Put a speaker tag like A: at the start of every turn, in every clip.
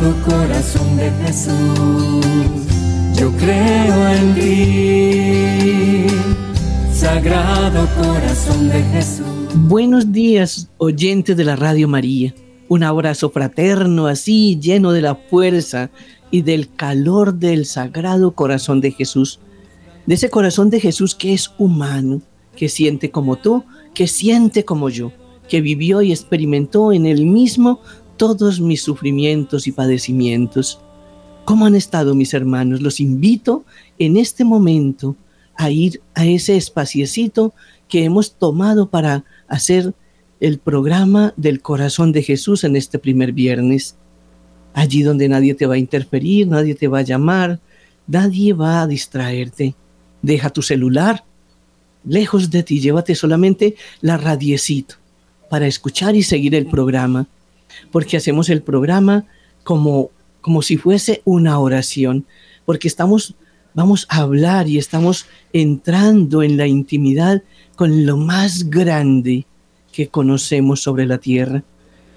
A: Corazón de Jesús, yo creo en ti. Sagrado corazón de Jesús.
B: Buenos días, oyentes de la Radio María. Un abrazo fraterno así, lleno de la fuerza y del calor del Sagrado Corazón de Jesús. De ese corazón de Jesús que es humano, que siente como tú, que siente como yo, que vivió y experimentó en él mismo todos mis sufrimientos y padecimientos. ¿Cómo han estado mis hermanos? Los invito en este momento a ir a ese espaciecito que hemos tomado para hacer el programa del corazón de Jesús en este primer viernes. Allí donde nadie te va a interferir, nadie te va a llamar, nadie va a distraerte. Deja tu celular lejos de ti, llévate solamente la radiecito para escuchar y seguir el programa, porque hacemos el programa como, como si fuese una oración, porque estamos, vamos a hablar y estamos entrando en la intimidad con lo más grande que conocemos sobre la tierra,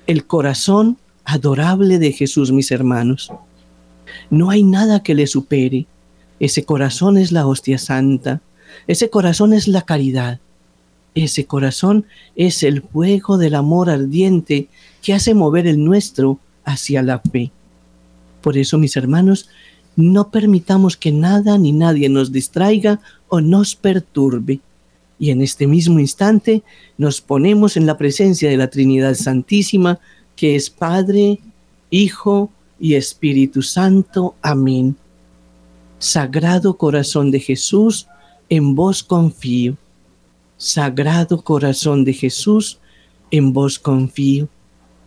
B: el corazón adorable de Jesús, mis hermanos. No hay nada que le supere. Ese corazón es la hostia santa, ese corazón es la caridad, ese corazón es el fuego del amor ardiente que hace mover el nuestro hacia la fe. Por eso, mis hermanos, no permitamos que nada ni nadie nos distraiga o nos perturbe y en este mismo instante nos ponemos en la presencia de la Trinidad Santísima, que es Padre, Hijo y Espíritu Santo. Amén. Sagrado corazón de Jesús, en vos confío. Sagrado corazón de Jesús, en vos confío.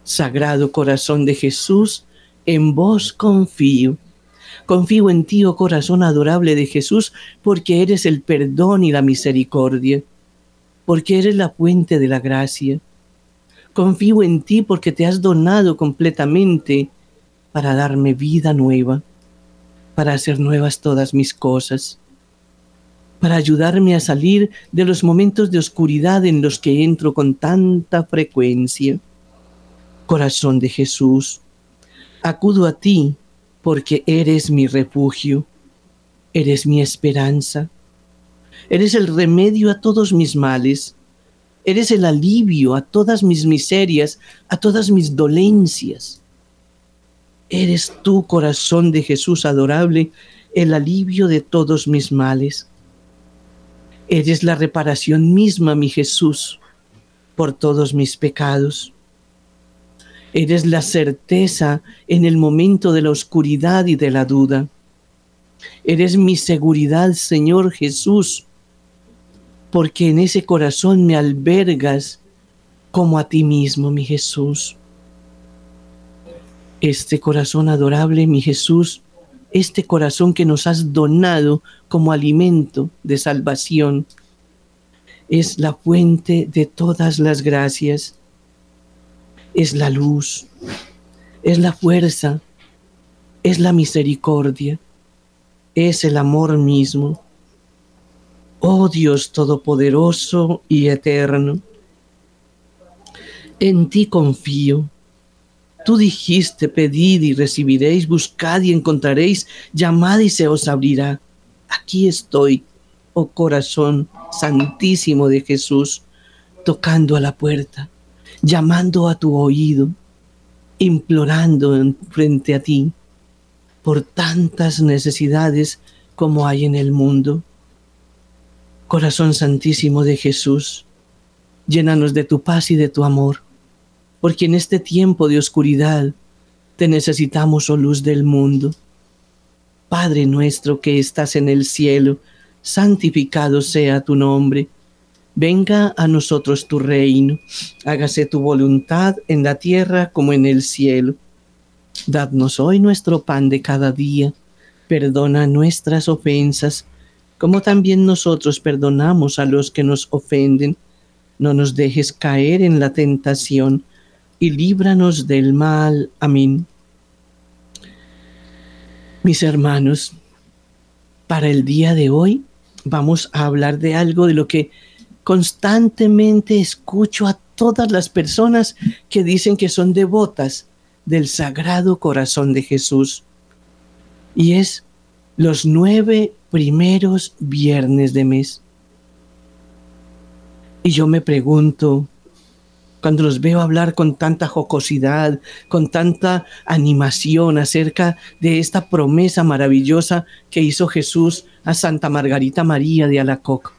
B: Sagrado corazón de Jesús, en vos confío. Confío en ti, oh corazón adorable de Jesús, porque eres el perdón y la misericordia, porque eres la fuente de la gracia. Confío en ti porque te has donado completamente para darme vida nueva, para hacer nuevas todas mis cosas, para ayudarme a salir de los momentos de oscuridad en los que entro con tanta frecuencia. Corazón de Jesús, acudo a ti porque eres mi refugio, eres mi esperanza, eres el remedio a todos mis males, eres el alivio a todas mis miserias, a todas mis dolencias. Eres tú, corazón de Jesús adorable, el alivio de todos mis males. Eres la reparación misma, mi Jesús, por todos mis pecados. Eres la certeza en el momento de la oscuridad y de la duda. Eres mi seguridad, Señor Jesús, porque en ese corazón me albergas como a ti mismo, mi Jesús. Este corazón adorable, mi Jesús, este corazón que nos has donado como alimento de salvación, es la fuente de todas las gracias es la luz, es la fuerza, es la misericordia, es el amor mismo. Oh Dios Todopoderoso y Eterno, en ti confío. Tú dijiste, pedid y recibiréis, buscad y encontraréis, llamad y se os abrirá. Aquí estoy, oh corazón santísimo de Jesús, tocando a la puerta llamando a tu oído, implorando en frente a ti por tantas necesidades como hay en el mundo. Corazón Santísimo de Jesús, llénanos de tu paz y de tu amor, porque en este tiempo de oscuridad te necesitamos, oh luz del mundo. Padre nuestro que estás en el cielo, santificado sea tu nombre Venga a nosotros tu reino, hágase tu voluntad en la tierra como en el cielo. Dadnos hoy nuestro pan de cada día, perdona nuestras ofensas, como también nosotros perdonamos a los que nos ofenden. No nos dejes caer en la tentación, y líbranos del mal. Amén. Mis hermanos, para el día de hoy vamos a hablar de algo de lo que constantemente escucho a todas las personas que dicen que son devotas del Sagrado Corazón de Jesús. Y es los nueve primeros viernes de mes. Y yo me pregunto, cuando los veo hablar con tanta jocosidad, con tanta animación acerca de esta promesa maravillosa que hizo Jesús a Santa Margarita María de Alacoc.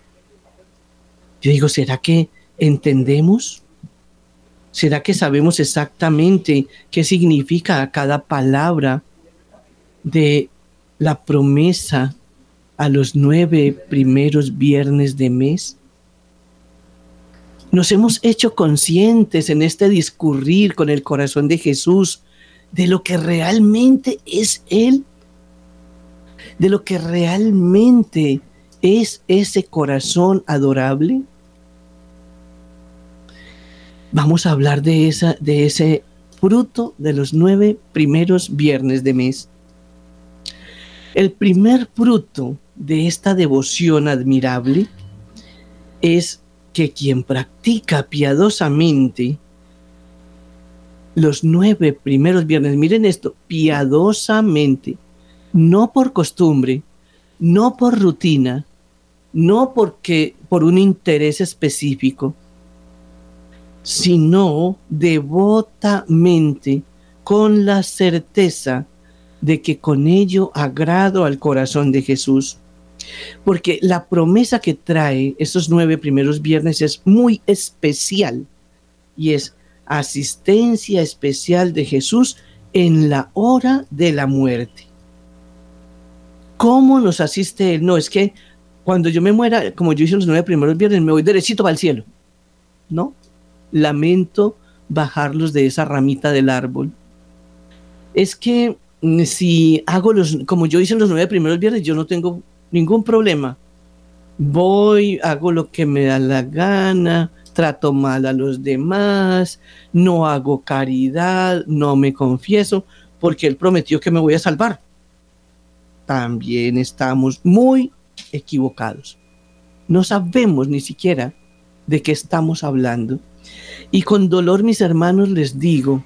B: Yo digo, ¿será que entendemos? ¿Será que sabemos exactamente qué significa cada palabra de la promesa a los nueve primeros viernes de mes? Nos hemos hecho conscientes en este discurrir con el corazón de Jesús de lo que realmente es Él, de lo que realmente es ese corazón adorable. Vamos a hablar de, esa, de ese fruto de los nueve primeros viernes de mes. El primer fruto de esta devoción admirable es que quien practica piadosamente los nueve primeros viernes, miren esto, piadosamente, no por costumbre, no por rutina, no porque por un interés específico, sino devotamente, con la certeza de que con ello agrado al corazón de Jesús. Porque la promesa que trae esos nueve primeros viernes es muy especial y es asistencia especial de Jesús en la hora de la muerte. ¿Cómo nos asiste Él? No, es que cuando yo me muera, como yo hice los nueve primeros viernes, me voy derechito para el cielo. No, lamento bajarlos de esa ramita del árbol. Es que si hago los, como yo hice los nueve primeros viernes, yo no tengo ningún problema. Voy, hago lo que me da la gana, trato mal a los demás, no hago caridad, no me confieso, porque Él prometió que me voy a salvar. También estamos muy equivocados. No sabemos ni siquiera de qué estamos hablando. Y con dolor, mis hermanos, les digo,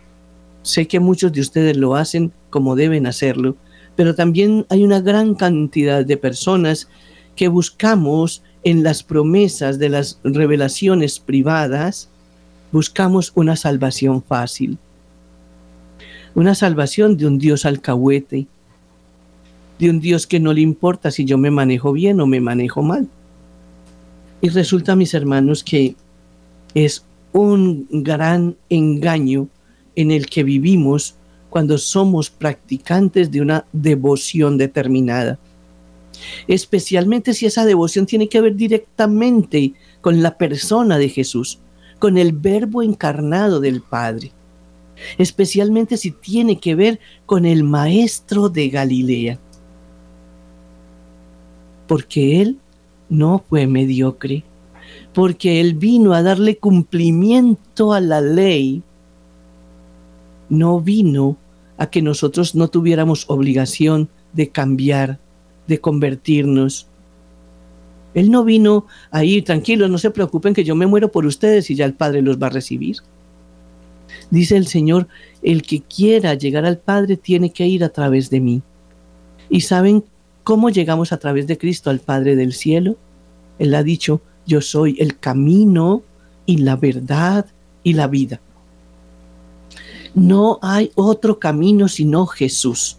B: sé que muchos de ustedes lo hacen como deben hacerlo, pero también hay una gran cantidad de personas que buscamos en las promesas de las revelaciones privadas, buscamos una salvación fácil, una salvación de un Dios alcahuete, de un Dios que no le importa si yo me manejo bien o me manejo mal. Y resulta, mis hermanos, que es un gran engaño en el que vivimos cuando somos practicantes de una devoción determinada. Especialmente si esa devoción tiene que ver directamente con la persona de Jesús, con el verbo encarnado del Padre. Especialmente si tiene que ver con el Maestro de Galilea. Porque Él no fue mediocre, porque Él vino a darle cumplimiento a la ley no vino a que nosotros no tuviéramos obligación de cambiar, de convertirnos. Él no vino a ir, tranquilos, no se preocupen que yo me muero por ustedes y ya el Padre los va a recibir. Dice el Señor, el que quiera llegar al Padre tiene que ir a través de mí. ¿Y saben cómo llegamos a través de Cristo al Padre del cielo? Él ha dicho, yo soy el camino y la verdad y la vida. No hay otro camino sino Jesús.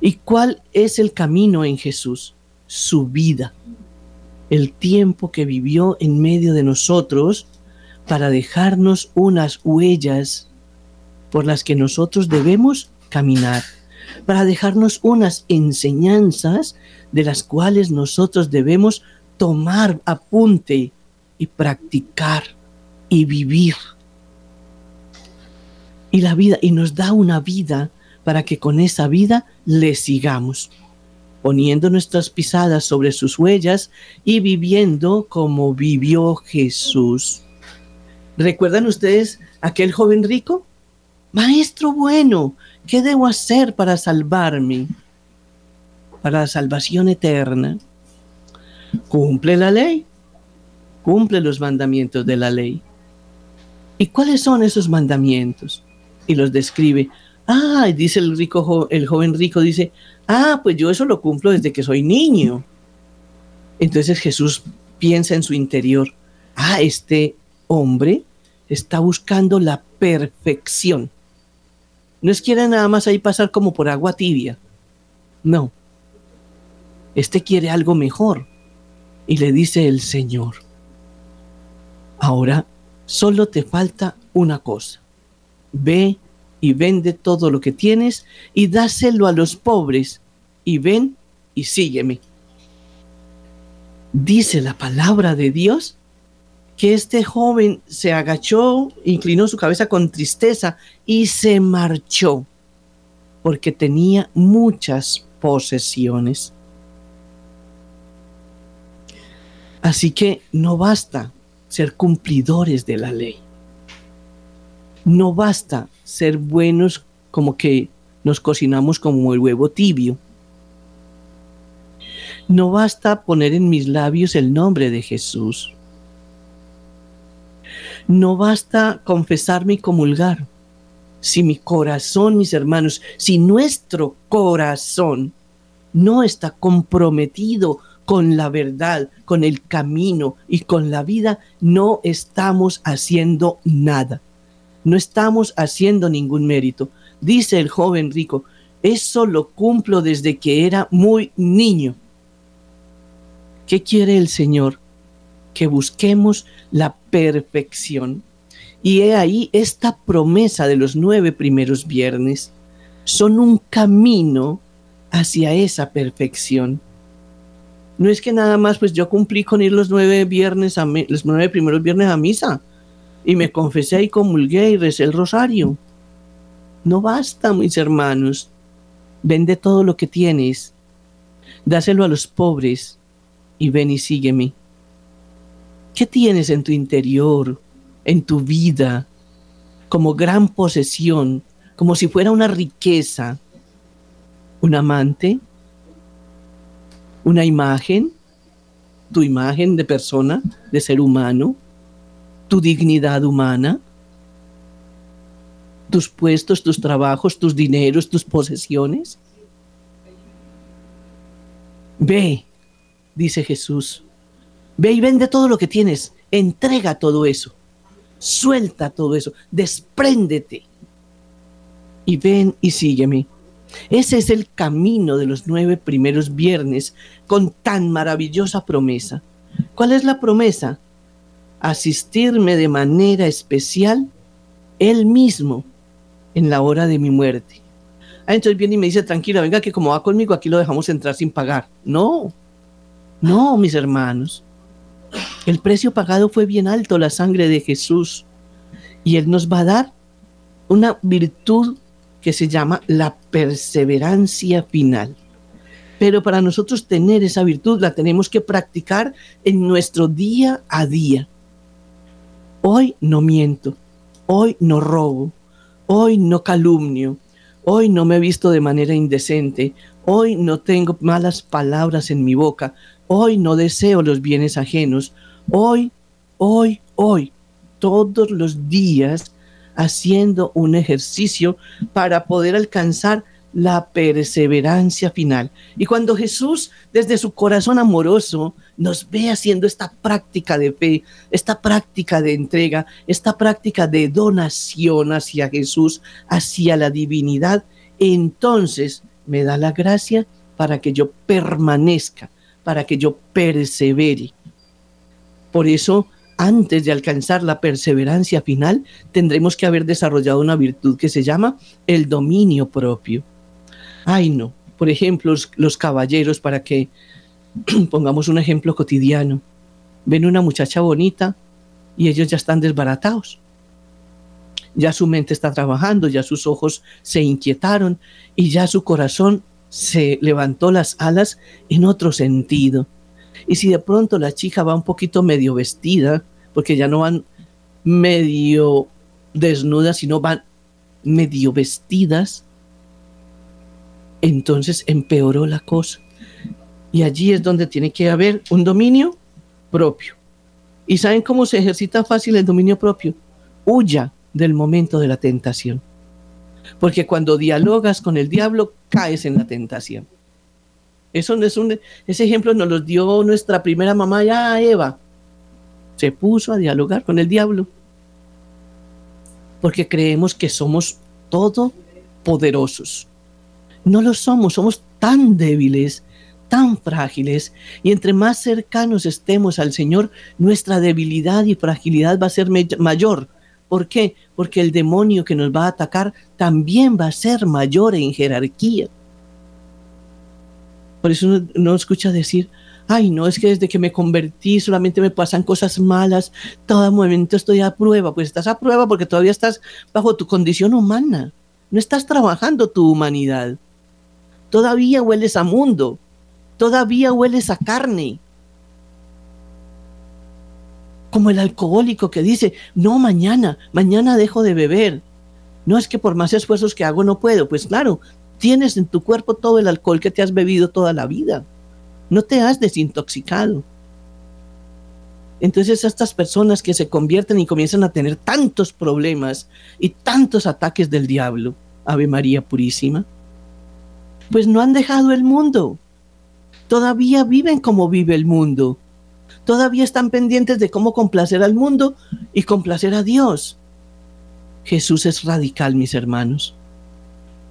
B: ¿Y cuál es el camino en Jesús? Su vida. El tiempo que vivió en medio de nosotros para dejarnos unas huellas por las que nosotros debemos caminar, para dejarnos unas enseñanzas de las cuales nosotros debemos tomar apunte y practicar y vivir y la vida y nos da una vida para que con esa vida le sigamos, poniendo nuestras pisadas sobre sus huellas y viviendo como vivió Jesús. ¿Recuerdan ustedes aquel joven rico? Maestro bueno, ¿qué debo hacer para salvarme? Para la salvación eterna. Cumple la ley, cumple los mandamientos de la ley. ¿Y cuáles son esos mandamientos? Y los describe. Ah, dice el rico, el joven rico dice, ah, pues yo eso lo cumplo desde que soy niño. Entonces Jesús piensa en su interior, ah, este hombre está buscando la perfección. No es quiere nada más ahí pasar como por agua tibia. No. Este quiere algo mejor. Y le dice el Señor, ahora solo te falta una cosa. Ve y vende todo lo que tienes y dáselo a los pobres y ven y sígueme. Dice la palabra de Dios que este joven se agachó, inclinó su cabeza con tristeza y se marchó porque tenía muchas posesiones. Así que no basta ser cumplidores de la ley. No basta ser buenos como que nos cocinamos como el huevo tibio. No basta poner en mis labios el nombre de Jesús. No basta confesarme y comulgar. Si mi corazón, mis hermanos, si nuestro corazón no está comprometido con la verdad, con el camino y con la vida, no estamos haciendo nada. No estamos haciendo ningún mérito. Dice el joven rico, eso lo cumplo desde que era muy niño. ¿Qué quiere el Señor? Que busquemos la perfección. Y he ahí esta promesa de los nueve primeros viernes. Son un camino hacia esa perfección. No es que nada más, pues yo cumplí con ir los nueve viernes los nueve primeros viernes a misa y me confesé y comulgué y recé el rosario. No basta, mis hermanos. Vende todo lo que tienes, dáselo a los pobres y ven y sígueme. ¿Qué tienes en tu interior, en tu vida, como gran posesión, como si fuera una riqueza? ¿Un amante? ¿Una imagen? ¿Tu imagen de persona, de ser humano? Tu dignidad humana, tus puestos, tus trabajos, tus dineros, tus posesiones. Ve, dice Jesús, ve y vende todo lo que tienes, entrega todo eso, suelta todo eso, despréndete y ven y sígueme. Ese es el camino de los nueve primeros viernes con tan maravillosa promesa. ¿Cuál es la promesa? Asistirme de manera especial Él mismo en la hora de mi muerte. Ah, entonces viene y me dice, tranquila, venga, que como va conmigo, aquí lo dejamos entrar sin pagar. No, no, mis hermanos. El precio pagado fue bien alto, la sangre de Jesús. Y Él nos va a dar una virtud que se llama la perseverancia final. Pero para nosotros tener esa virtud la tenemos que practicar en nuestro día a día. Hoy no miento, hoy no robo, hoy no calumnio, hoy no me he visto de manera indecente, hoy no tengo malas palabras en mi boca, hoy no deseo los bienes ajenos, hoy, hoy, hoy, todos los días haciendo un ejercicio para poder alcanzar la perseverancia final. Y cuando Jesús, desde su corazón amoroso, nos ve haciendo esta práctica de fe, esta práctica de entrega, esta práctica de donación hacia Jesús, hacia la divinidad, entonces me da la gracia para que yo permanezca, para que yo persevere. Por eso, antes de alcanzar la perseverancia final, tendremos que haber desarrollado una virtud que se llama el dominio propio. Ay, no. Por ejemplo, los, caballeros, para que pongamos un ejemplo cotidiano, ven una muchacha bonita y ellos ya están desbaratados. Ya su mente está trabajando, ya sus ojos se inquietaron y ya su corazón se levantó las alas en otro sentido. Y si de pronto la chica va un poquito medio vestida, porque ya no van medio desnudas, sino van medio vestidas, entonces empeoró la cosa. Y allí es donde tiene que haber un dominio propio. ¿Y saben cómo se ejercita fácil el dominio propio? Huya del momento de la tentación. Porque cuando dialogas con el diablo, caes en la tentación. Eso es un, ese ejemplo nos lo dio nuestra primera mamá, ya Eva. Se puso a dialogar con el diablo. Porque creemos que somos todopoderosos. No lo somos, somos tan débiles, tan frágiles, y entre más cercanos estemos al Señor, nuestra debilidad y fragilidad va a ser mayor. ¿Por qué? Porque el demonio que nos va a atacar también va a ser mayor en jerarquía. Por eso uno, no escucha decir, ay, no, es que desde que me convertí solamente me pasan cosas malas, todo momento estoy a prueba. Pues estás a prueba porque todavía estás bajo tu condición humana, no estás trabajando tu humanidad. Todavía hueles a mundo, todavía hueles a carne, como el alcohólico que dice, no, mañana, mañana dejo de beber. No es que por más esfuerzos que hago no puedo. Pues claro, tienes en tu cuerpo todo el alcohol que te has bebido toda la vida. No te has desintoxicado. Entonces estas personas que se convierten y comienzan a tener tantos problemas y tantos ataques del diablo, Ave María Purísima, pues no han dejado el mundo. Todavía viven como vive el mundo todavía están pendientes de cómo complacer al mundo y complacer a Dios. Jesús es radical, mis hermanos.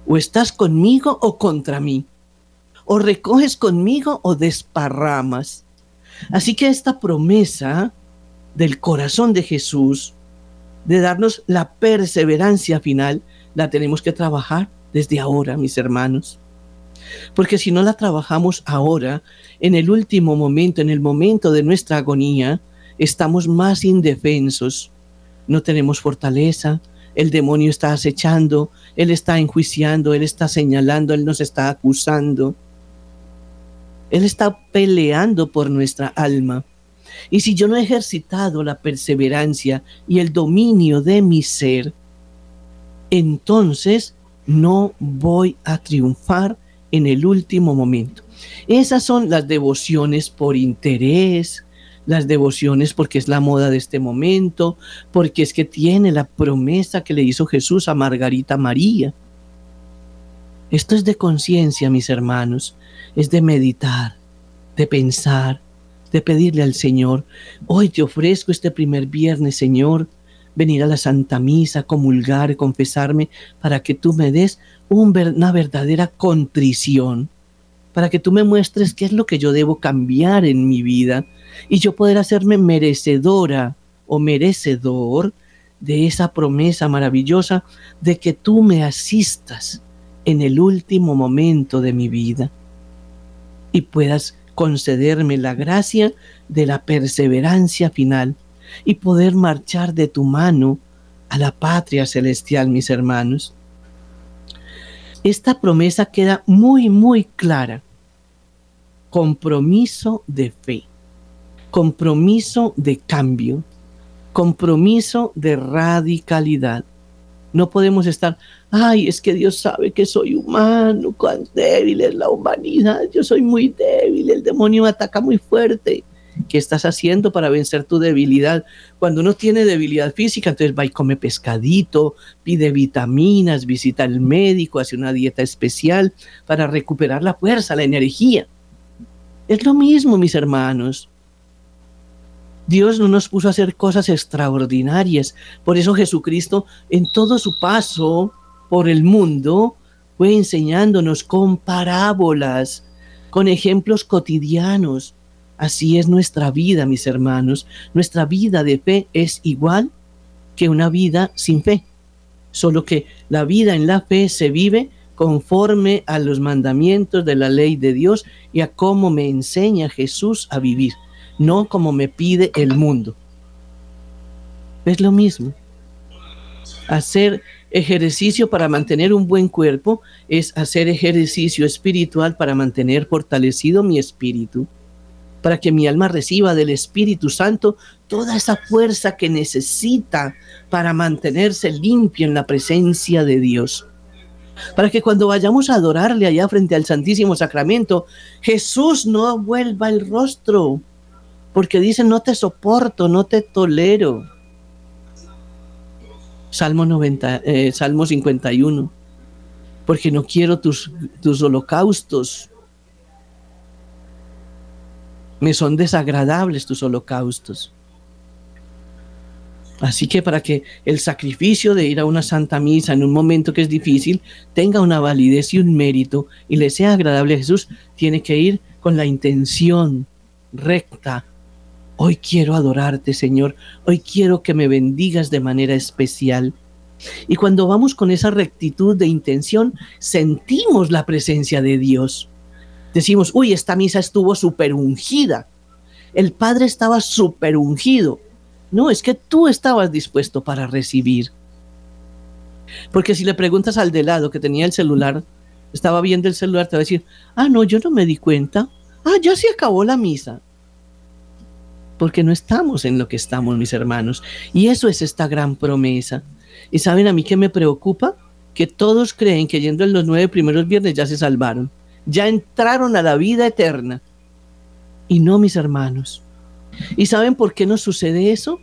B: O estás conmigo o contra mí. O recoges conmigo o desparramas. Así que esta promesa del corazón de Jesús, de darnos la perseverancia final, la tenemos que trabajar desde ahora, mis hermanos. Porque si no la trabajamos ahora, en el último momento, en el momento de nuestra agonía, estamos más indefensos. No tenemos fortaleza, el demonio está acechando, él está enjuiciando, él está señalando, él nos está acusando. Él está peleando por nuestra alma. Y si yo no he ejercitado la perseverancia y el dominio de mi ser, entonces no voy a triunfar en el último momento. Esas son las devociones por interés, las devociones porque es la moda de este momento, porque es que tiene la promesa que le hizo Jesús a Margarita María. Esto es de conciencia, mis hermanos, es de meditar, de pensar, de pedirle al Señor, hoy te ofrezco este primer viernes, Señor, venir a la Santa Misa, comulgar, confesarme, para que tú me des una verdadera contrición, para que tú me muestres qué es lo que yo debo cambiar en mi vida y yo poder hacerme merecedora o merecedor de esa promesa maravillosa de que tú me asistas en el último momento de mi vida y puedas concederme la gracia de la perseverancia final y poder marchar de tu mano a la patria celestial, mis hermanos. Esta promesa queda muy, muy clara. Compromiso de fe, compromiso de cambio, compromiso de radicalidad. No podemos estar, ay, es que Dios sabe que soy humano, cuán débil es la humanidad, yo soy muy débil, el demonio me ataca muy fuerte. ¿Qué estás haciendo para vencer tu debilidad? Cuando uno tiene debilidad física, entonces va y come pescadito, pide vitaminas, visita al médico, hace una dieta especial para recuperar la fuerza, la energía. Es lo mismo, mis hermanos. Dios no nos puso a hacer cosas extraordinarias. Por eso Jesucristo en todo su paso por el mundo fue enseñándonos con parábolas, con ejemplos cotidianos Así es nuestra vida, mis hermanos. Nuestra vida de fe es igual que una vida sin fe. Solo que la vida en la fe se vive conforme a los mandamientos de la ley de Dios y a cómo me enseña Jesús a vivir, no como me pide el mundo. Es lo mismo. Hacer ejercicio para mantener un buen cuerpo es hacer ejercicio espiritual para mantener fortalecido mi espíritu para que mi alma reciba del Espíritu Santo toda esa fuerza que necesita para mantenerse limpio en la presencia de Dios. Para que cuando vayamos a adorarle allá frente al Santísimo Sacramento, Jesús no vuelva el rostro, porque dice, no te soporto, no te tolero. Salmo, 90, eh, Salmo 51. porque no quiero tus, tus holocaustos. Me son desagradables tus holocaustos. Así que para que el sacrificio de ir a una santa misa en un momento que es difícil tenga una validez y un mérito y le sea agradable a Jesús, tiene que ir con la intención recta. Hoy quiero adorarte, Señor. Hoy quiero que me bendigas de manera especial. Y cuando vamos con esa rectitud de intención, sentimos la presencia de Dios. Decimos, uy, esta misa estuvo súper ungida. El Padre estaba súper ungido. No, es que tú estabas dispuesto para recibir. Porque si le preguntas al de lado que tenía el celular, estaba viendo el celular, te va a decir, ah, no, yo no me di cuenta. Ah, ya se acabó la misa. Porque no estamos en lo que estamos, mis hermanos. Y eso es esta gran promesa. Y saben a mí que me preocupa que todos creen que yendo en los nueve primeros viernes ya se salvaron, ya entraron a la vida eterna. Y no, mis hermanos. ¿Y saben por qué nos sucede eso?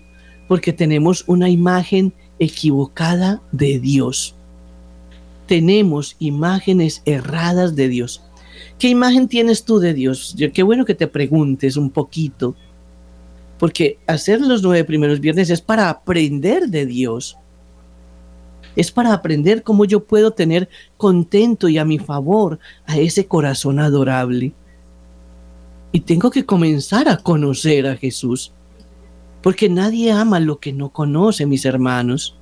B: Porque tenemos una imagen equivocada de Dios. Tenemos imágenes erradas de Dios. ¿Qué imagen tienes tú de Dios? Qué bueno que te preguntes un poquito. Porque hacer los nueve primeros viernes es para aprender de Dios es para aprender cómo yo puedo tener contento y a mi favor a ese corazón adorable. Y tengo que comenzar a conocer a Jesús, porque nadie ama lo que no conoce, mis hermanos.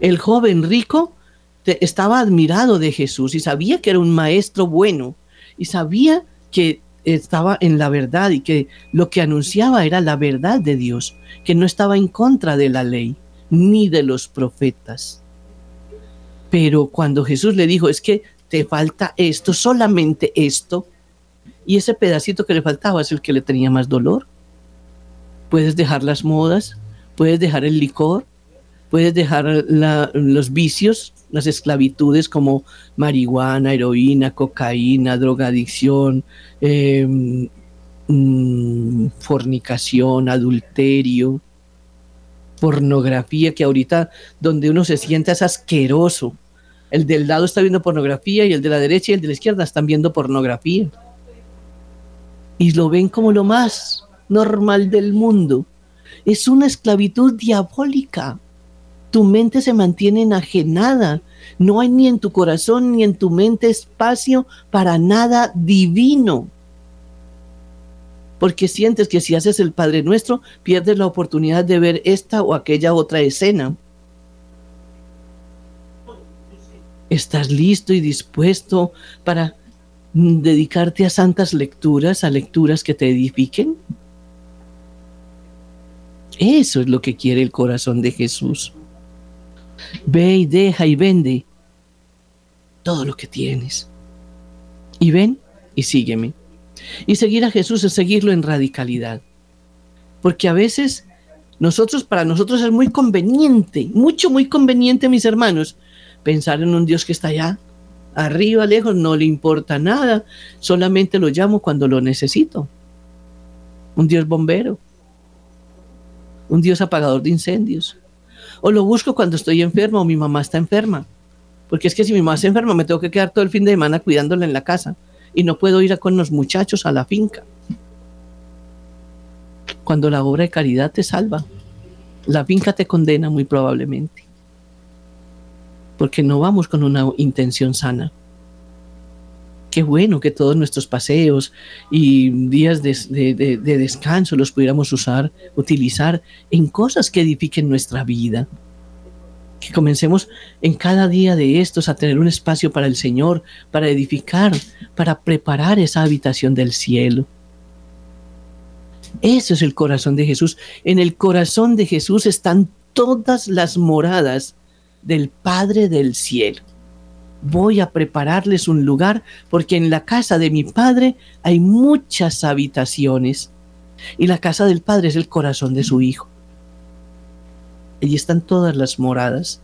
B: El joven rico estaba admirado de Jesús y sabía que era un maestro bueno y sabía que estaba en la verdad y que lo que anunciaba era la verdad de Dios, que no estaba en contra de la ley ni de los profetas. Pero cuando Jesús le dijo, es que te falta esto, solamente esto, y ese pedacito que le faltaba es el que le tenía más dolor. Puedes dejar las modas, puedes dejar el licor, puedes dejar los vicios, las esclavitudes como marihuana, heroína, cocaína, drogadicción, mm, fornicación, adulterio, pornografía, que ahorita donde uno se sienta es asqueroso. El del lado está viendo pornografía y el de la derecha y el de la izquierda están viendo pornografía. Y lo ven como lo más normal del mundo. Es una esclavitud diabólica. Tu mente se mantiene enajenada. No hay ni en tu corazón ni en tu mente espacio para nada divino porque sientes que si haces el Padre Nuestro, pierdes la oportunidad de ver esta o aquella otra escena. ¿Estás listo y dispuesto para dedicarte a santas lecturas, a lecturas que te edifiquen? Eso es lo que quiere el corazón de Jesús. Ve y deja y vende todo lo que tienes. Y ven y sígueme. Y seguir a Jesús es seguirlo en radicalidad. Porque a veces nosotros, para nosotros es muy conveniente, mucho, muy conveniente, mis hermanos, pensar en un Dios que está allá, arriba, lejos, no le importa nada, solamente lo llamo cuando lo necesito. Un Dios bombero, un Dios apagador de incendios. O lo busco cuando estoy enfermo o mi mamá está enferma. Porque es que si mi mamá está enferma me tengo que quedar todo el fin de semana cuidándola en la casa y no puedo ir con los muchachos a la finca. Cuando la obra de caridad te salva, la finca te condena muy probablemente, porque no vamos con una intención sana. Qué bueno que todos nuestros paseos y días de, de descanso los pudiéramos usar, utilizar en cosas que edifiquen nuestra vida que comencemos en cada día de estos a tener un espacio para el Señor, para edificar, para preparar esa habitación del cielo. Eso es el corazón de Jesús. En el corazón de Jesús están todas las moradas del Padre del cielo. Voy a prepararles un lugar porque en la casa de mi Padre hay muchas habitaciones y la casa del Padre es el corazón de su Hijo. Allí están todas las moradas.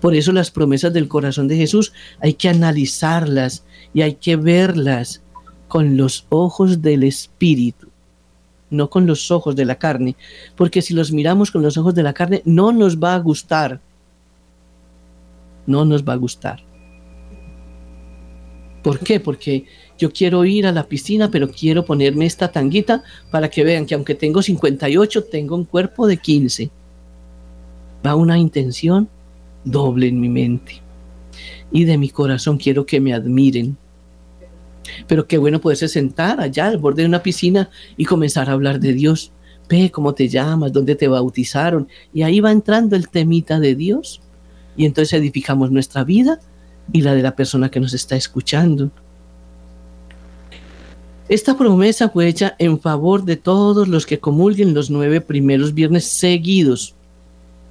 B: Por eso las promesas del corazón de Jesús hay que analizarlas y hay que verlas con los ojos del Espíritu, no con los ojos de la carne, porque si los miramos con los ojos de la carne no nos va a gustar, no nos va a gustar. ¿Por qué? Porque yo quiero ir a la piscina, pero quiero ponerme esta tanguita para que vean que aunque tengo 58, tengo un cuerpo de 15. Va una intención doble en mi mente. Y de mi corazón quiero que me admiren. Pero qué bueno poderse sentar allá al borde de una piscina y comenzar a hablar de Dios. Ve cómo te llamas, dónde te bautizaron. Y ahí va entrando el temita de Dios. Y entonces edificamos nuestra vida y la de la persona que nos está escuchando. Esta promesa fue hecha en favor de todos los que comulguen los nueve primeros viernes seguidos.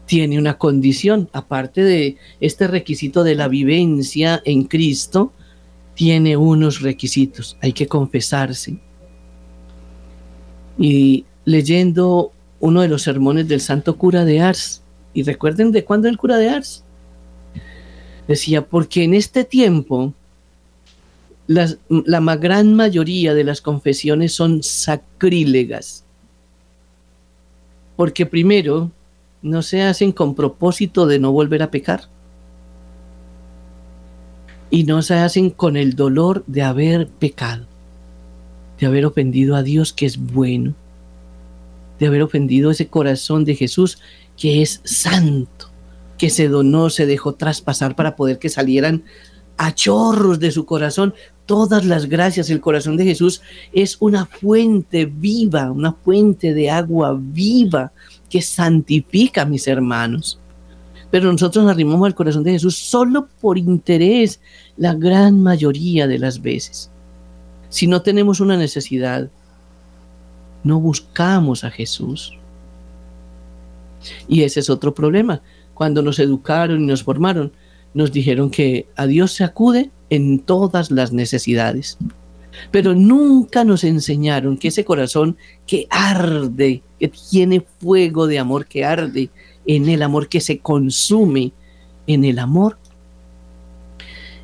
B: Tiene una condición, aparte de este requisito de la vivencia en Cristo, tiene unos requisitos. Hay que confesarse. Y leyendo uno de los sermones del santo cura de Ars, y recuerden de cuándo el cura de Ars, decía, porque en este tiempo la gran mayoría de las confesiones son sacrílegas. Porque primero, no se hacen con propósito de no volver a pecar. Y no se hacen con el dolor de haber pecado, de haber ofendido a Dios que es bueno, de haber ofendido ese corazón de Jesús que es santo, que se donó, se dejó traspasar para poder que salieran a chorros de su corazón todas las gracias. El corazón de Jesús es una fuente viva, una fuente de agua viva que santifica a mis hermanos. Pero nosotros arrimamos al corazón de Jesús solo por interés la gran mayoría de las veces. Si no tenemos una necesidad, no buscamos a Jesús. Y ese es otro problema. Cuando nos educaron y nos formaron, nos dijeron que a Dios se acude en todas las necesidades. Pero nunca nos enseñaron que ese corazón que arde, que tiene fuego de amor que arde en el amor, que se consume en el amor,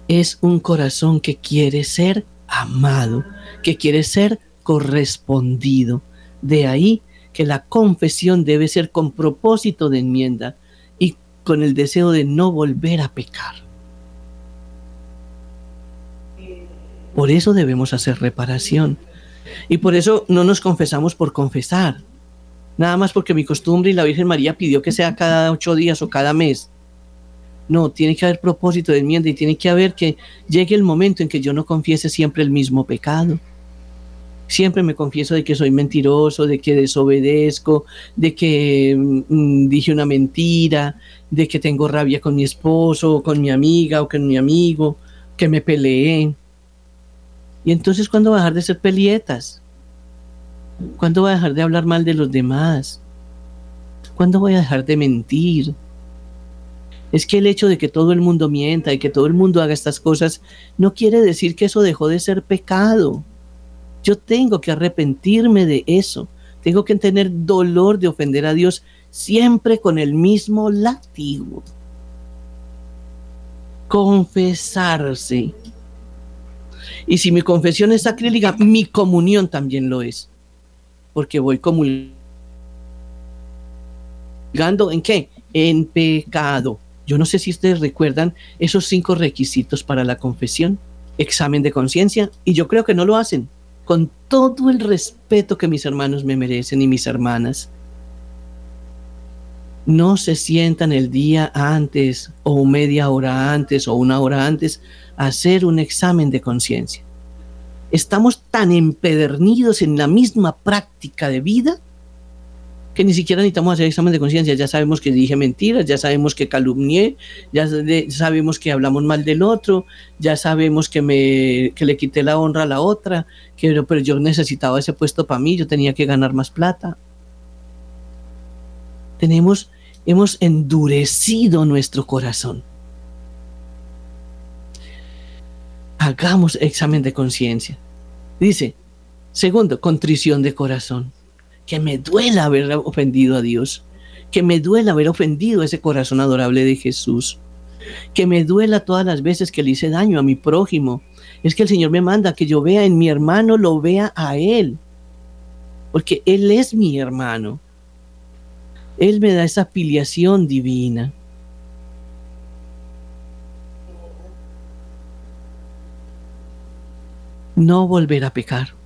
B: es un corazón que quiere ser amado, que quiere ser correspondido. De ahí que la confesión debe ser con propósito de enmienda con el deseo de no volver a pecar. Por eso debemos hacer reparación. Y por eso no nos confesamos por confesar. Nada más porque mi costumbre y la Virgen María pidió que sea cada ocho días o cada mes. No, tiene que haber propósito de enmienda y tiene que haber que llegue el momento en que yo no confiese siempre el mismo pecado. Siempre me confieso de que soy mentiroso, de que desobedezco, de que mm, dije una mentira, de que tengo rabia con mi esposo, o con mi amiga o con mi amigo, que me peleé. Y entonces, ¿cuándo va a dejar de ser pelietas? ¿Cuándo va a dejar de hablar mal de los demás? ¿Cuándo voy a dejar de mentir? Es que el hecho de que todo el mundo mienta y que todo el mundo haga estas cosas no quiere decir que eso dejó de ser pecado. Yo tengo que arrepentirme de eso. Tengo que tener dolor de ofender a Dios siempre con el mismo látigo. Confesarse y si mi confesión es sacrílega, mi comunión también lo es. Porque voy comulgando en qué? En pecado. Yo no sé si ustedes recuerdan esos cinco requisitos para la confesión. Examen de conciencia. Y yo creo que no lo hacen. Con todo el respeto que mis hermanos me merecen y mis hermanas. No se sientan el día antes o media hora antes o una hora antes hacer un examen de conciencia. Estamos tan empedernidos en la misma práctica de vida que ni siquiera necesitamos hacer examen de conciencia. Ya sabemos que dije mentiras, ya sabemos que calumnié, ya sabemos que hablamos mal del otro, ya sabemos que, me, que le quité la honra a la otra, que, pero yo necesitaba ese puesto para mí, yo tenía que ganar más plata. Tenemos, hemos endurecido nuestro corazón. hagamos examen de conciencia. Dice, segundo, contrición de corazón. Que me duela haber ofendido a Dios. Que me duela haber ofendido ese corazón adorable de Jesús. Que me duela todas las veces que le hice daño a mi prójimo. Es que el Señor me manda que yo vea en mi hermano, lo vea a Él. Porque Él es mi hermano. Él me da esa filiación divina. no volver a pecar.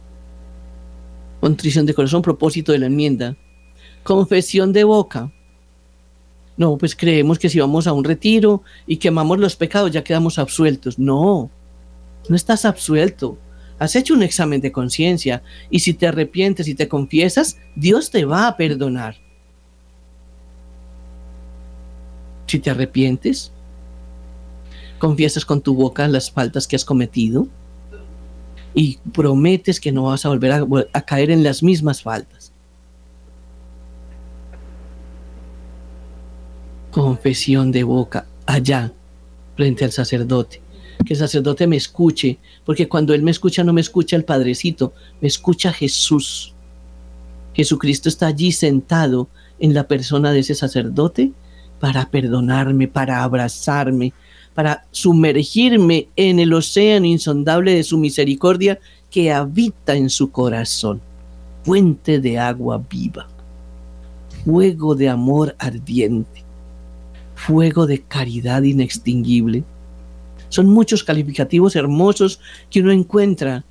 B: Contrición de corazón, propósito de la enmienda. Confesión de boca. No, pues creemos que si vamos a un retiro y quemamos los pecados ya quedamos absueltos. No, no estás absuelto. Has hecho un examen de conciencia y si te arrepientes y te confiesas, Dios te va a perdonar. Si te arrepientes, confiesas con tu boca las faltas que has cometido y prometes que no vas a volver a, caer en las mismas faltas. Confesión de boca allá, frente al sacerdote. Que el sacerdote me escuche, porque cuando él me escucha no me escucha el Padrecito, me escucha Jesús. Jesucristo está allí sentado en la persona de ese sacerdote para perdonarme, para abrazarme, para sumergirme en el océano insondable de su misericordia que habita en su corazón, fuente de agua viva, fuego de amor ardiente, fuego de caridad inextinguible. Son muchos calificativos hermosos que uno encuentra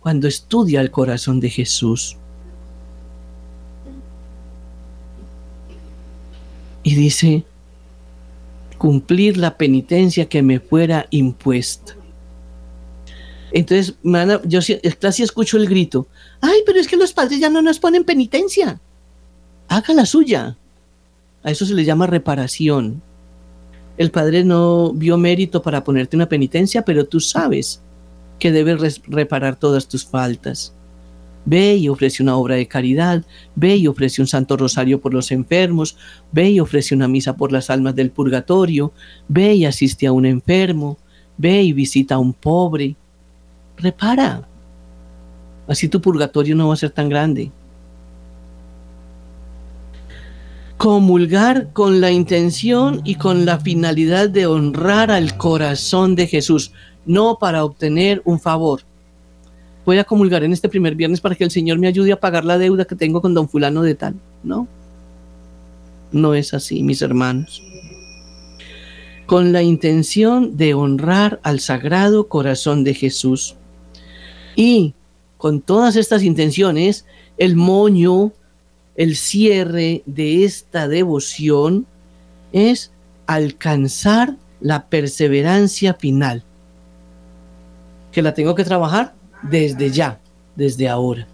B: cuando estudia el corazón de Jesús. Y dice, cumplir la penitencia que me fuera impuesta. Entonces, yo casi escucho el grito, ay, pero es que los padres ya no nos ponen penitencia. Haga la suya. A eso se le llama reparación. El padre no vio mérito para ponerte una penitencia, pero tú sabes que debes reparar todas tus faltas. Ve y ofrece una obra de caridad, ve y ofrece un santo rosario por los enfermos, ve y ofrece una misa por las almas del purgatorio, ve y asiste a un enfermo, ve y visita a un pobre. Repara. Así tu purgatorio no va a ser tan grande. Comulgar con la intención y con la finalidad de honrar al corazón de Jesús, no para obtener un favor voy a comulgar en este primer viernes para que el Señor me ayude a pagar la deuda que tengo con don fulano de tal. No, no es así, mis hermanos. Con la intención de honrar al sagrado corazón de Jesús. Y con todas estas intenciones, el moño, el cierre de esta devoción es alcanzar la perseverancia final. ¿Que la tengo que trabajar? Desde ya, desde ahora.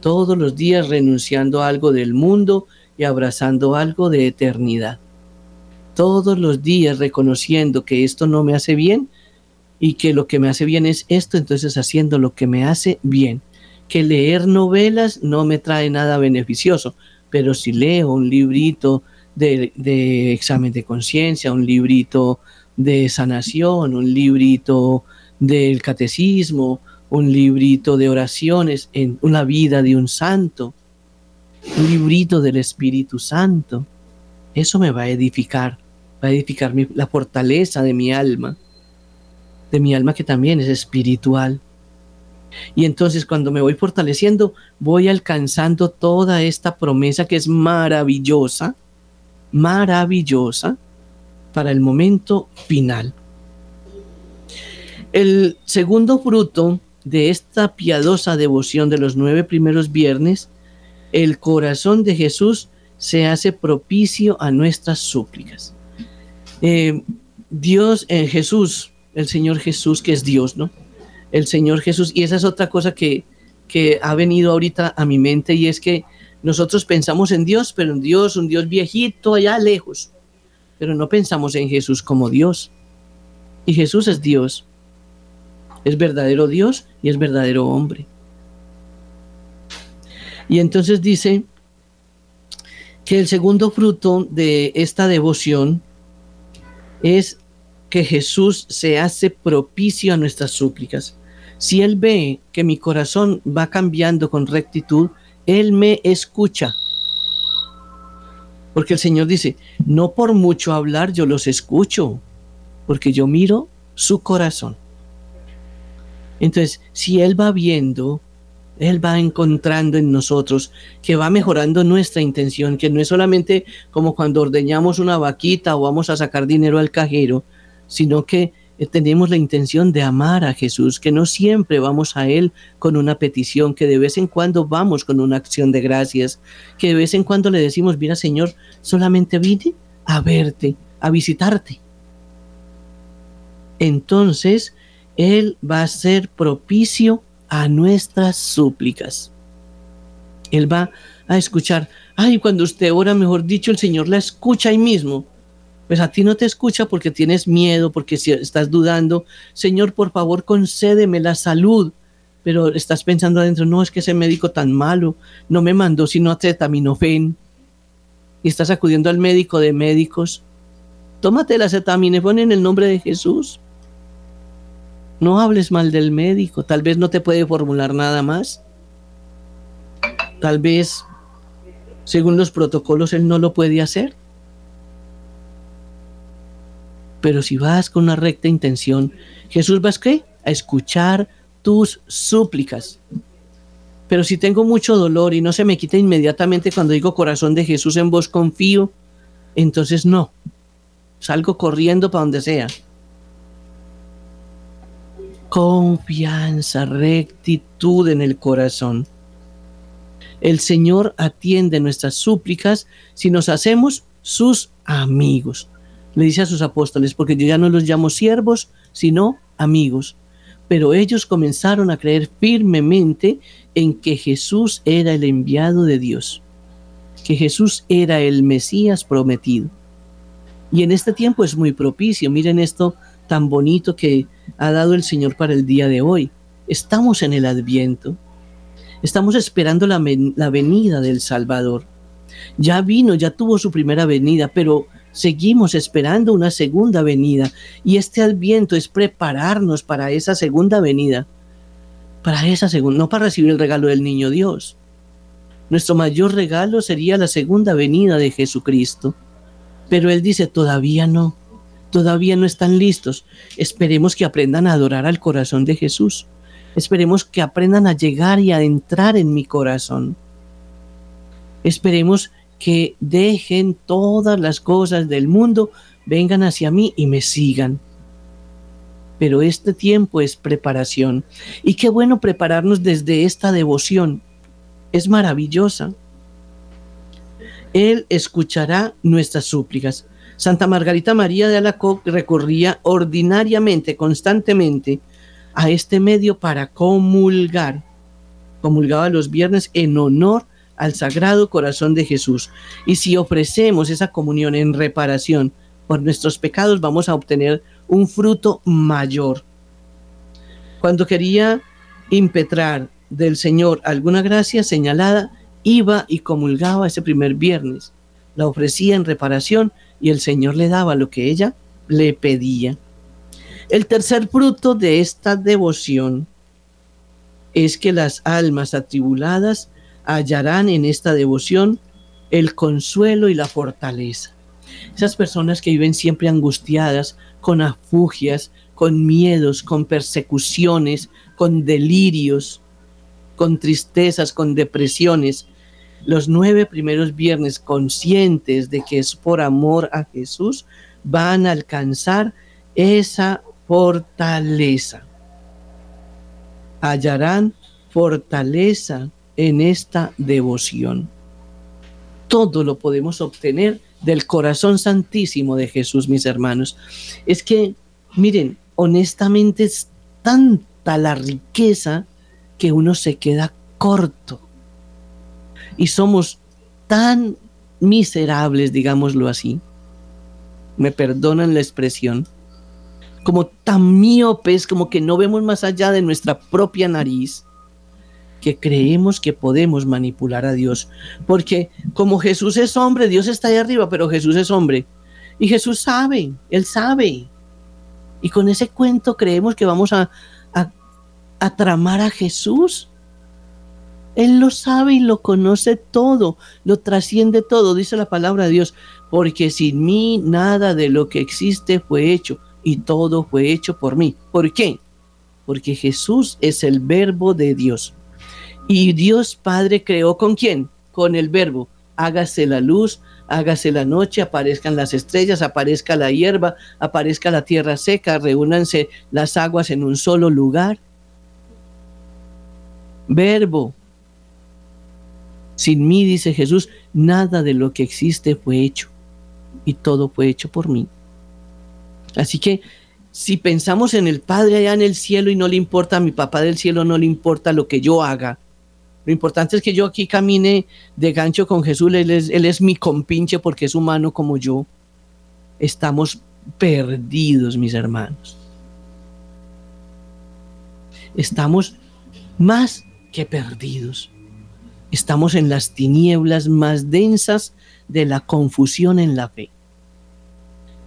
B: Todos los días renunciando a algo del mundo y abrazando algo de eternidad. Todos los días reconociendo que esto no me hace bien y que lo que me hace bien es esto, entonces haciendo lo que me hace bien. Que leer novelas no me trae nada beneficioso, pero si leo un librito de, de examen de conciencia, un librito de sanación, un librito del catecismo, un librito de oraciones en una vida de un santo, un librito del Espíritu Santo. Eso me va a edificar, va a edificar la fortaleza de mi alma, de mi alma que también es espiritual. Y entonces cuando me voy fortaleciendo, voy alcanzando toda esta promesa que es maravillosa, maravillosa para el momento final. El segundo fruto de esta piadosa devoción de los nueve primeros viernes, el corazón de Jesús se hace propicio a nuestras súplicas. Eh, Dios en Jesús, el Señor Jesús, que es Dios, ¿no? El Señor Jesús, y esa es otra cosa que, que ha venido ahorita a mi mente, y es que nosotros pensamos en Dios, pero en Dios, un Dios viejito allá lejos, pero no pensamos en Jesús como Dios. Y Jesús es Dios, es verdadero Dios y es verdadero hombre. Y entonces dice que el segundo fruto de esta devoción es que Jesús se hace propicio a nuestras súplicas. Si Él ve que mi corazón va cambiando con rectitud, Él me escucha. Porque el Señor dice, no por mucho hablar yo los escucho, porque yo miro su corazón. Entonces, si Él va viendo, Él va encontrando en nosotros que va mejorando nuestra intención, que no es solamente como cuando ordeñamos una vaquita o vamos a sacar dinero al cajero, sino que eh, tenemos la intención de amar a Jesús, que no siempre vamos a Él con una petición, que de vez en cuando vamos con una acción de gracias, que de vez en cuando le decimos, mira Señor, solamente vine a verte, a visitarte. Entonces, Él va a ser propicio a nuestras súplicas. Él va a escuchar. Ay, cuando usted ora, mejor dicho, el Señor la escucha ahí mismo pues a ti no te escucha porque tienes miedo, porque estás dudando, Señor, por favor, concédeme la salud. Pero estás pensando adentro, no, es que ese médico tan malo no me mandó sino acetaminofén. Y estás acudiendo al médico de médicos. Tómate la acetaminofén en el nombre de Jesús. No hables mal del médico, tal vez no te puede formular nada más. Tal vez, según los protocolos, él no lo puede hacer. Pero si vas con una recta intención, Jesús va a, a escuchar tus súplicas. Pero si tengo mucho dolor y no se me quita inmediatamente cuando digo corazón de Jesús en vos confío, entonces no. Salgo corriendo para donde sea. Confianza, rectitud en el corazón. El Señor atiende nuestras súplicas si nos hacemos sus amigos le dice a sus apóstoles, porque yo ya no los llamo siervos, sino amigos. Pero ellos comenzaron a creer firmemente en que Jesús era el enviado de Dios, que Jesús era el Mesías prometido. Y en este tiempo es muy propicio, miren esto tan bonito que ha dado el Señor para el día de hoy. Estamos en el adviento, estamos esperando la, la venida del Salvador. Ya vino, ya tuvo su primera venida, pero seguimos esperando una segunda venida y este adviento es prepararnos para esa segunda venida, para esa segunda, no para recibir el regalo del niño Dios. Nuestro mayor regalo sería la segunda venida de Jesucristo. Pero Él dice, todavía no, todavía no están listos. Esperemos que aprendan a adorar al corazón de Jesús. Esperemos que aprendan a llegar y a entrar en mi corazón. Esperemos que dejen todas las cosas del mundo, vengan hacia mí y me sigan. Pero este tiempo es preparación. Y qué bueno prepararnos desde esta devoción. Es maravillosa. Él escuchará nuestras súplicas. Santa Margarita María de Alacoc recorría ordinariamente, constantemente, a este medio para comulgar. Comulgaba los viernes en honor al Sagrado Corazón de Jesús. Y si ofrecemos esa comunión en reparación por nuestros pecados, vamos a obtener un fruto mayor. Cuando quería impetrar del Señor alguna gracia señalada, iba y comulgaba ese primer viernes. La ofrecía en reparación y el Señor le daba lo que ella le pedía. El tercer fruto de esta devoción es que las almas atribuladas hallarán en esta devoción el consuelo y la fortaleza. Esas personas que viven siempre angustiadas, con afugias, con miedos, con persecuciones, con delirios, con tristezas, con depresiones, los nueve primeros viernes conscientes de que es por amor a Jesús, van a alcanzar esa fortaleza. Hallarán fortaleza en esta devoción. Todo lo podemos obtener del corazón santísimo de Jesús, mis hermanos. Es que, miren, honestamente es tanta la riqueza que uno se queda corto. Y somos tan miserables, digámoslo así. Me perdonan la expresión. Como tan miopes, como que no vemos más allá de nuestra propia nariz que creemos que podemos manipular a Dios. Porque como Jesús es hombre, Dios está ahí arriba, pero Jesús es hombre. Y Jesús sabe, Él sabe. Y con ese cuento creemos que vamos a, a, tramar a Jesús. Él lo sabe y lo conoce todo, lo trasciende todo, dice la palabra de Dios, porque sin mí nada de lo que existe fue hecho y todo fue hecho por mí. ¿Por qué? Porque Jesús es el verbo de Dios. Y Dios Padre creó con quién? Con el verbo. hágase la luz, hágase la noche, aparezcan las estrellas, aparezca la hierba, aparezca la tierra seca, reúnanse las aguas en un solo lugar. Verbo. Sin mí, dice Jesús, nada de lo que existe fue hecho y todo fue hecho por mí. Así que si pensamos en el Padre allá en el cielo y no le importa a mi papá del cielo, no le importa lo que yo haga, lo importante es que yo aquí camine de gancho con Jesús. Él es, él es mi compinche porque es humano como yo. Estamos perdidos, mis hermanos. Estamos más que perdidos. Estamos en las tinieblas más densas de la confusión en la fe.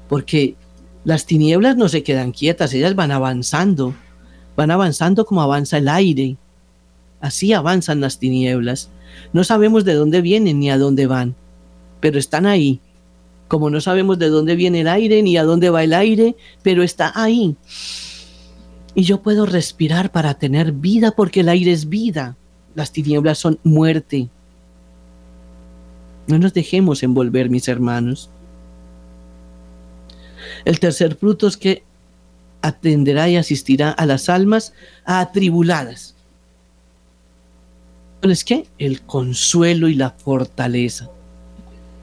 B: Porque las tinieblas no se quedan quietas, ellas van avanzando. Van avanzando como avanza el aire Así avanzan las tinieblas. No sabemos de dónde vienen ni a dónde van, pero están ahí. Como no sabemos de dónde viene el aire ni a dónde va el aire, pero está ahí. Y yo puedo respirar para tener vida porque el aire es vida. Las tinieblas son muerte. No nos dejemos envolver, mis hermanos. El tercer fruto es que atenderá y asistirá a las almas atribuladas es que el consuelo y la fortaleza.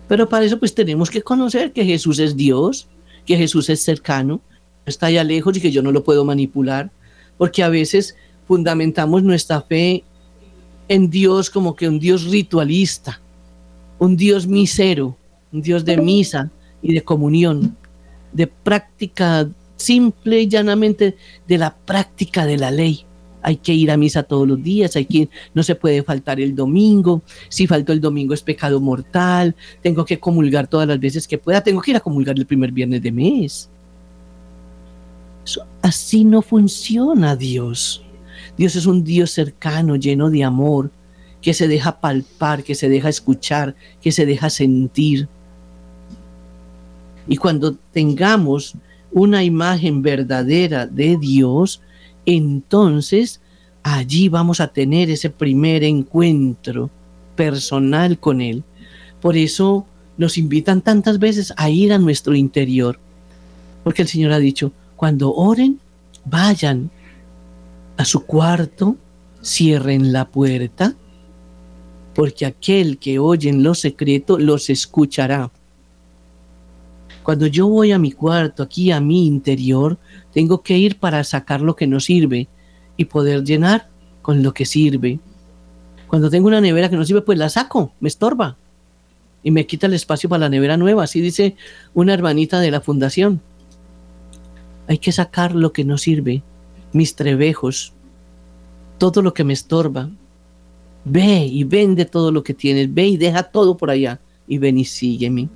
B: Pero para eso pues tenemos que conocer que Jesús es Dios, que Jesús es cercano, está allá lejos y que yo no lo puedo manipular, porque a veces fundamentamos nuestra fe en Dios como que un Dios ritualista, un Dios misero, un Dios de misa y de comunión, de práctica simple y llanamente de la práctica de la ley hay que ir a misa todos los días, hay que no se puede faltar el domingo, si faltó el domingo es pecado mortal, tengo que comulgar todas las veces que pueda, tengo que ir a comulgar el primer viernes de mes. así no funciona Dios. Dios es un Dios cercano, lleno de amor, que se deja palpar, que se deja escuchar, que se deja sentir. Y cuando tengamos una imagen verdadera de Dios, entonces allí vamos a tener ese primer encuentro personal con Él. Por eso nos invitan tantas veces a ir a nuestro interior, porque el Señor ha dicho, cuando oren, vayan a su cuarto, cierren la puerta, porque aquel que oye en lo secreto los escuchará. Cuando yo voy a mi cuarto, aquí a mi interior, tengo que ir para sacar lo que no sirve y poder llenar con lo que sirve. Cuando tengo una nevera que no sirve, pues la saco, me estorba y me quita el espacio para la nevera nueva. Así dice una hermanita de la fundación. Hay que sacar lo que no sirve, mis trebejos, todo lo que me estorba. Ve y vende todo lo que tienes, ve y deja todo por allá y ven y sígueme.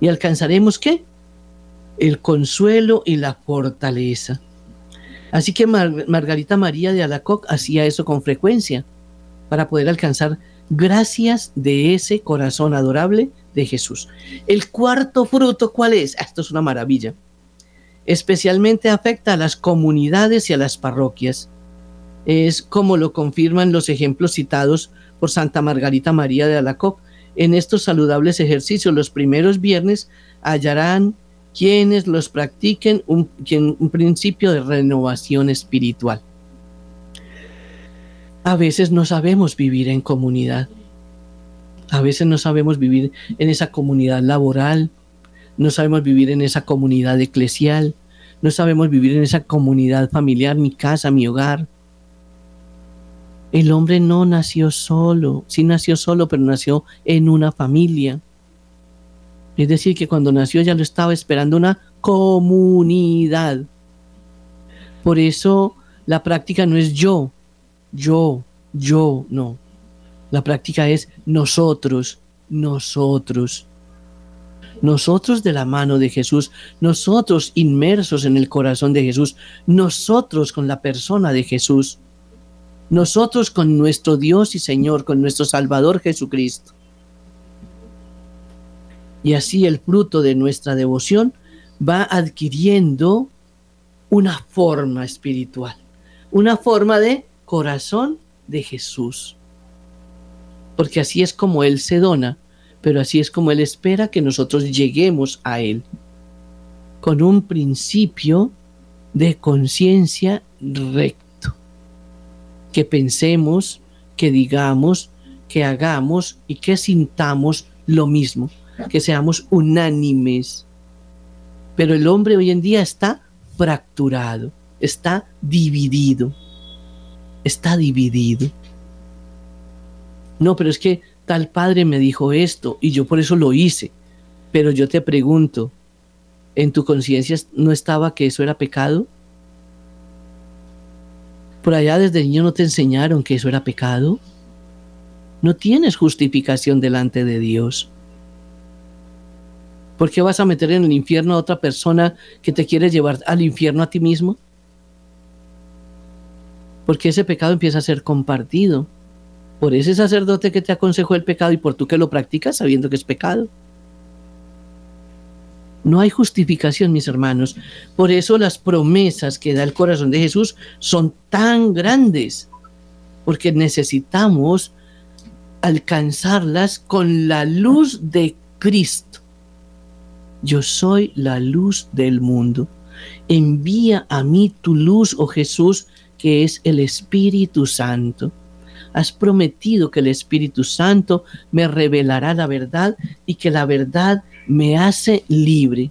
B: ¿Y alcanzaremos qué? El consuelo y la fortaleza. Así que Margarita María de Alacoc hacía eso con frecuencia para poder alcanzar gracias de ese corazón adorable de Jesús. El cuarto fruto, ¿cuál es? Ah, esto es una maravilla. Especialmente afecta a las comunidades y a las parroquias. Es como lo confirman los ejemplos citados por Santa Margarita María de Alacoc en estos saludables ejercicios. Los primeros viernes hallarán quienes los practiquen un, un principio de renovación espiritual. A veces no sabemos vivir en comunidad. A veces no sabemos vivir en esa comunidad laboral, no sabemos vivir en esa comunidad eclesial, no sabemos vivir en esa comunidad familiar, mi casa, mi hogar. El hombre no nació solo, sí nació solo, pero nació en una familia. Es decir, que cuando nació ya lo estaba esperando una comunidad. Por eso la práctica no es yo, yo, yo, no. La práctica es nosotros, nosotros. Nosotros de la mano de Jesús, nosotros inmersos en el corazón de Jesús, nosotros con la persona de Jesús nosotros con nuestro Dios y Señor, con nuestro Salvador Jesucristo. Y así el fruto de nuestra devoción va adquiriendo una forma espiritual, una forma de corazón de Jesús. Porque así es como Él se dona pero así es como Él espera que nosotros lleguemos a Él, con un principio de conciencia recto, que pensemos, que digamos, que hagamos y que sintamos lo mismo, que seamos unánimes. Pero el hombre hoy en día está fracturado, está dividido, está dividido. No, pero es que tal padre me dijo esto y yo por eso lo hice. Pero yo te pregunto, ¿en tu conciencia no estaba que eso era pecado? ¿Por allá desde niño no te enseñaron que eso era pecado? No tienes justificación delante de Dios. ¿Por qué vas a meter en el infierno a otra persona que te quiere llevar al infierno a ti mismo? Porque ese pecado empieza a ser compartido por ese sacerdote que te aconsejó el pecado y por tú que lo practicas sabiendo que es pecado. No hay justificación, mis hermanos. Por eso las promesas que da el corazón de Jesús son tan grandes, porque necesitamos alcanzarlas con la luz de Cristo. Yo soy la luz del mundo. Envía a mí tu luz, oh Jesús, que es el Espíritu Santo has prometido que el Espíritu Santo me revelará la verdad y que la verdad me hace libre.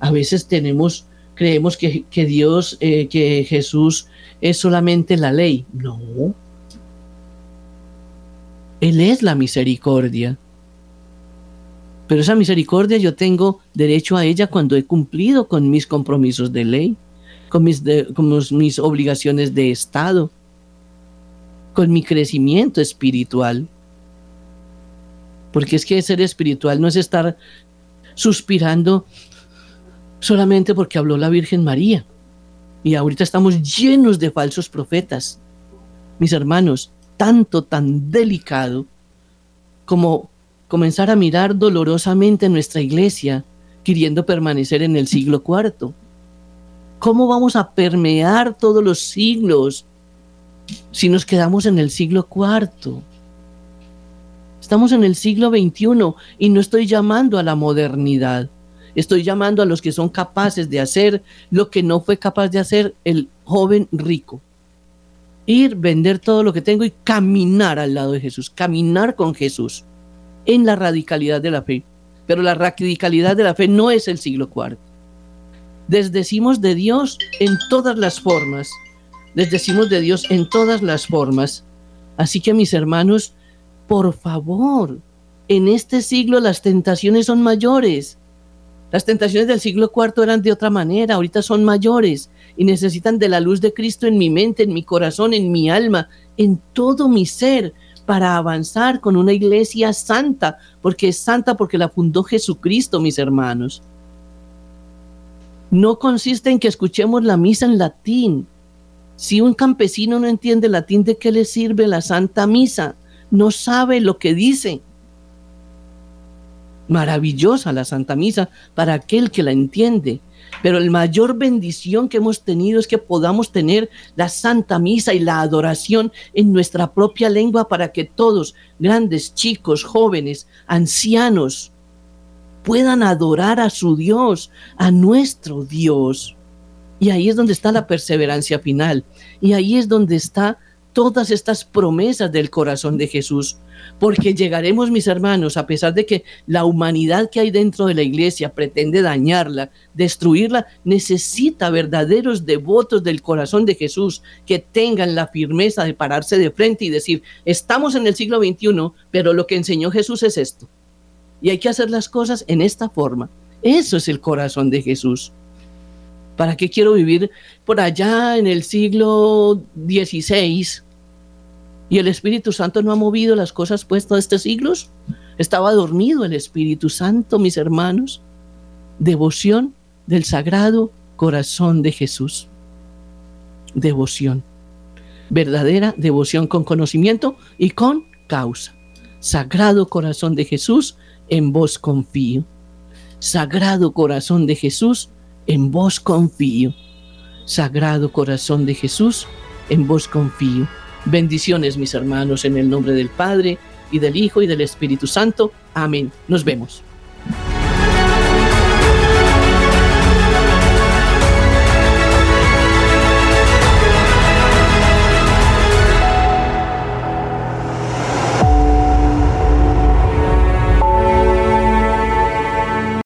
B: A veces tenemos, creemos que, Dios, eh, que Jesús es solamente la ley. No. Él es la misericordia. Pero esa misericordia yo tengo derecho a ella cuando he cumplido con mis compromisos de ley, con mis, con mis obligaciones de Estado con mi crecimiento espiritual. Porque es que ser espiritual no es estar suspirando solamente porque habló la Virgen María. Y ahorita estamos llenos de falsos profetas. Mis hermanos, tanto, tan delicado como comenzar a mirar dolorosamente nuestra iglesia, queriendo permanecer en el siglo IV. ¿Cómo vamos a permear todos los siglos si nos quedamos en el siglo IV. Estamos en el siglo XXI y no estoy llamando a la modernidad. Estoy llamando a los que son capaces de hacer lo que no fue capaz de hacer el joven rico. Ir, vender todo lo que tengo y caminar al lado de Jesús, caminar con Jesús en la radicalidad de la fe. Pero la radicalidad de la fe no es el siglo IV. Desdecimos de Dios en todas las formas les decimos de Dios en todas las formas. Así que mis hermanos, por favor, en este siglo las tentaciones son mayores. Las tentaciones del siglo IV eran de otra manera, ahorita son mayores y necesitan de la luz de Cristo en mi mente, en mi corazón, en mi alma, en todo mi ser, para avanzar con una iglesia santa, porque es santa porque la fundó Jesucristo, mis hermanos. No consiste en que escuchemos la misa en latín, si un campesino no entiende latín, ¿de qué le sirve la Santa Misa? No sabe lo que dice. Maravillosa la Santa Misa para aquel que la entiende. Pero la mayor bendición que hemos tenido es que podamos tener la Santa Misa y la adoración en nuestra propia lengua para que todos, grandes, chicos, jóvenes, ancianos, puedan adorar a su Dios, a nuestro Dios. Y ahí es donde está la perseverancia final. Y ahí es donde está todas estas promesas del corazón de Jesús. Porque llegaremos, mis hermanos, a pesar de que la humanidad que hay dentro de la iglesia pretende dañarla, destruirla, necesita verdaderos devotos del corazón de Jesús que tengan la firmeza de pararse de frente y decir, estamos en el siglo XXI, pero lo que enseñó Jesús es esto. Y hay que hacer las cosas en esta forma. Eso es el corazón de Jesús. ¿Para qué quiero vivir por allá en el siglo XVI? ¿Y el Espíritu Santo no ha movido las cosas pues todos estos siglos? Estaba dormido el Espíritu Santo, mis hermanos. Devoción del Sagrado Corazón de Jesús. Devoción. Verdadera devoción con conocimiento y con causa. Sagrado Corazón de Jesús, en vos confío. Sagrado Corazón de Jesús, en vos confío. Sagrado corazón de Jesús, en vos confío. Bendiciones mis hermanos en el nombre del Padre, y del Hijo y del Espíritu Santo. Amén. Nos vemos.